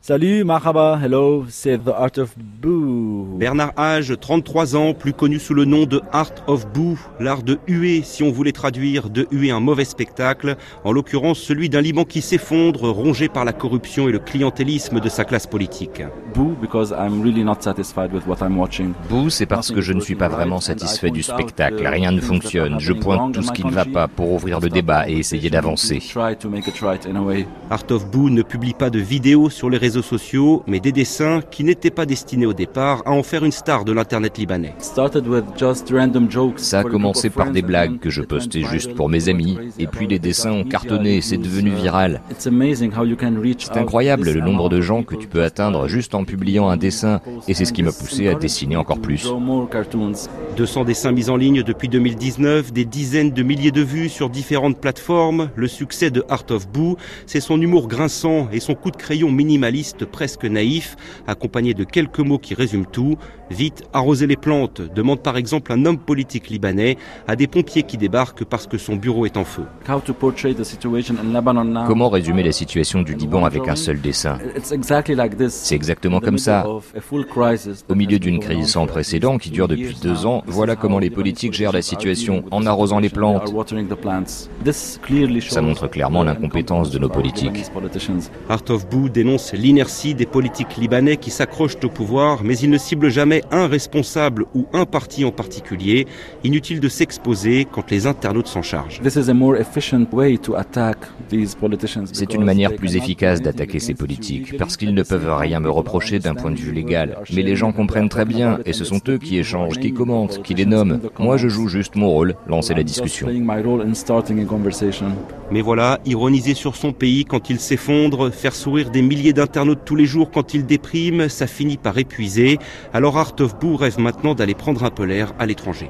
Salut, marhaba, hello, c'est The Art of Boo. Bernard Hage, 33 ans, plus connu sous le nom de Art of Boo, l'art de huer, si on voulait traduire, de huer un mauvais spectacle, en l'occurrence celui d'un Liban qui s'effondre, rongé par la corruption et le clientélisme de sa classe politique. Boo, because I'm really not satisfied with what I'm watching. Boo, c'est parce que je ne suis pas vraiment satisfait du spectacle. Rien ne fonctionne. Je pointe tout ce qui ne va pas pour ouvrir le débat et essayer d'avancer. Art of Boo ne publie pas de vidéos sur les réseaux sociaux, mais des dessins qui n'étaient pas destinés au départ à en faire une star de l'internet libanais. Ça a commencé par des blagues que je postais juste pour mes amis, et puis les dessins ont cartonné, c'est devenu viral. C'est incroyable le nombre de gens que tu peux atteindre juste en publiant un dessin, et c'est ce qui m'a poussé à dessiner encore plus. 200 dessins mis en ligne depuis 2019, des dizaines de milliers de vues sur différentes plateformes. Le succès de Art of Boo, c'est son humour grinçant et son coup de crayon minimaliste presque naïf, accompagné de quelques mots qui résument tout. Vite, arroser les plantes, demande par exemple un homme politique libanais à des pompiers qui débarquent parce que son bureau est en feu. Comment résumer la situation du Liban avec un seul dessin? C'est exactement comme ça. Au milieu d'une crise sans précédent qui dure depuis deux ans, voilà comment les politiques gèrent la situation en arrosant les plantes. Ça montre clairement l'incompétence de nos politiques. Art of Boo dénonce l'inertie des politiques libanais qui s'accrochent au pouvoir, mais il ne cible jamais un responsable ou un parti en particulier. Inutile de s'exposer quand les internautes s'en chargent. C'est une manière plus efficace d'attaquer ces politiques, parce qu'ils ne peuvent rien me reprocher d'un point de vue légal. Mais les gens comprennent très bien, et ce sont eux qui échangent, qui commentent, qui les nomment. Moi, je joue juste mon rôle, lancer la discussion. Mais voilà, ironiser sur son pays quand il s'effondre, faire sourire des milliers d'internautes tous les jours quand il déprime, ça finit par épuiser. Alors Art of Boo rêve maintenant d'aller prendre un peu l'air à l'étranger.